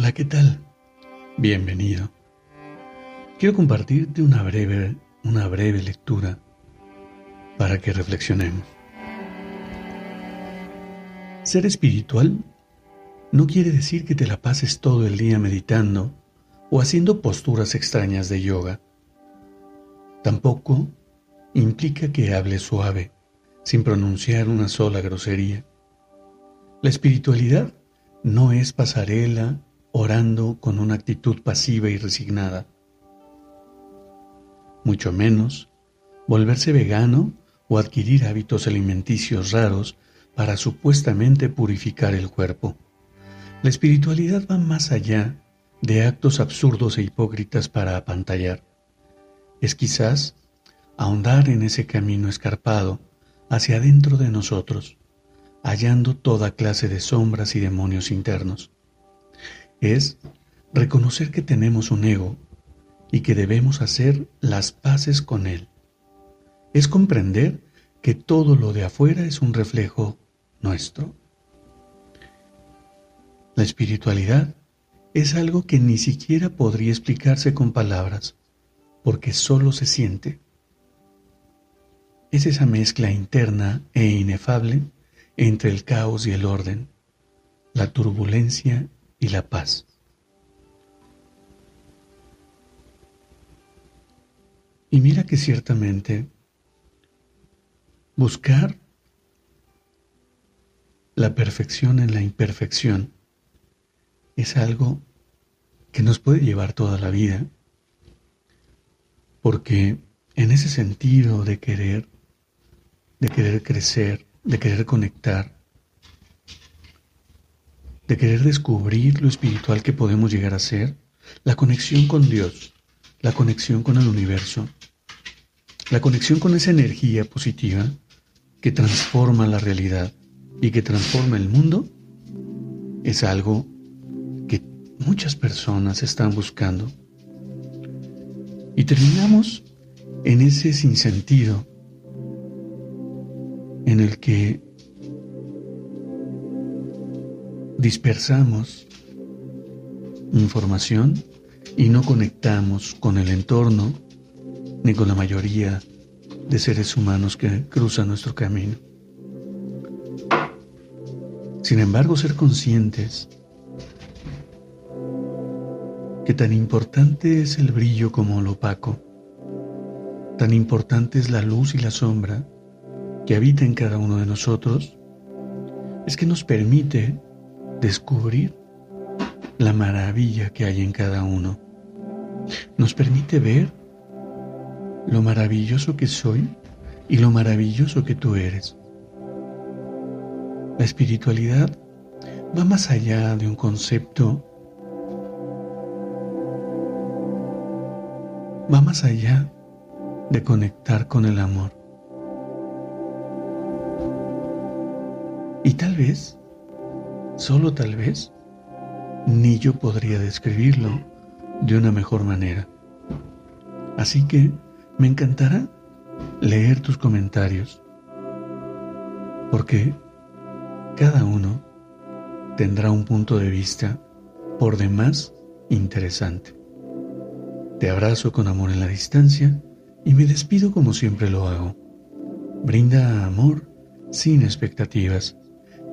Hola, ¿qué tal? Bienvenido. Quiero compartirte una breve, una breve lectura para que reflexionemos. Ser espiritual no quiere decir que te la pases todo el día meditando o haciendo posturas extrañas de yoga. Tampoco implica que hables suave, sin pronunciar una sola grosería. La espiritualidad no es pasarela orando con una actitud pasiva y resignada. Mucho menos volverse vegano o adquirir hábitos alimenticios raros para supuestamente purificar el cuerpo. La espiritualidad va más allá de actos absurdos e hipócritas para apantallar. Es quizás ahondar en ese camino escarpado hacia adentro de nosotros, hallando toda clase de sombras y demonios internos es reconocer que tenemos un ego y que debemos hacer las paces con él. Es comprender que todo lo de afuera es un reflejo nuestro. La espiritualidad es algo que ni siquiera podría explicarse con palabras, porque solo se siente. Es esa mezcla interna e inefable entre el caos y el orden, la turbulencia y la paz. Y mira que ciertamente buscar la perfección en la imperfección es algo que nos puede llevar toda la vida, porque en ese sentido de querer, de querer crecer, de querer conectar, de querer descubrir lo espiritual que podemos llegar a ser, la conexión con Dios, la conexión con el universo, la conexión con esa energía positiva que transforma la realidad y que transforma el mundo, es algo que muchas personas están buscando. Y terminamos en ese sinsentido en el que dispersamos información y no conectamos con el entorno ni con la mayoría de seres humanos que cruzan nuestro camino. Sin embargo, ser conscientes que tan importante es el brillo como lo opaco, tan importante es la luz y la sombra que habita en cada uno de nosotros, es que nos permite descubrir la maravilla que hay en cada uno. Nos permite ver lo maravilloso que soy y lo maravilloso que tú eres. La espiritualidad va más allá de un concepto, va más allá de conectar con el amor. Y tal vez Solo tal vez ni yo podría describirlo de una mejor manera. Así que me encantará leer tus comentarios, porque cada uno tendrá un punto de vista por demás interesante. Te abrazo con amor en la distancia y me despido como siempre lo hago. Brinda amor sin expectativas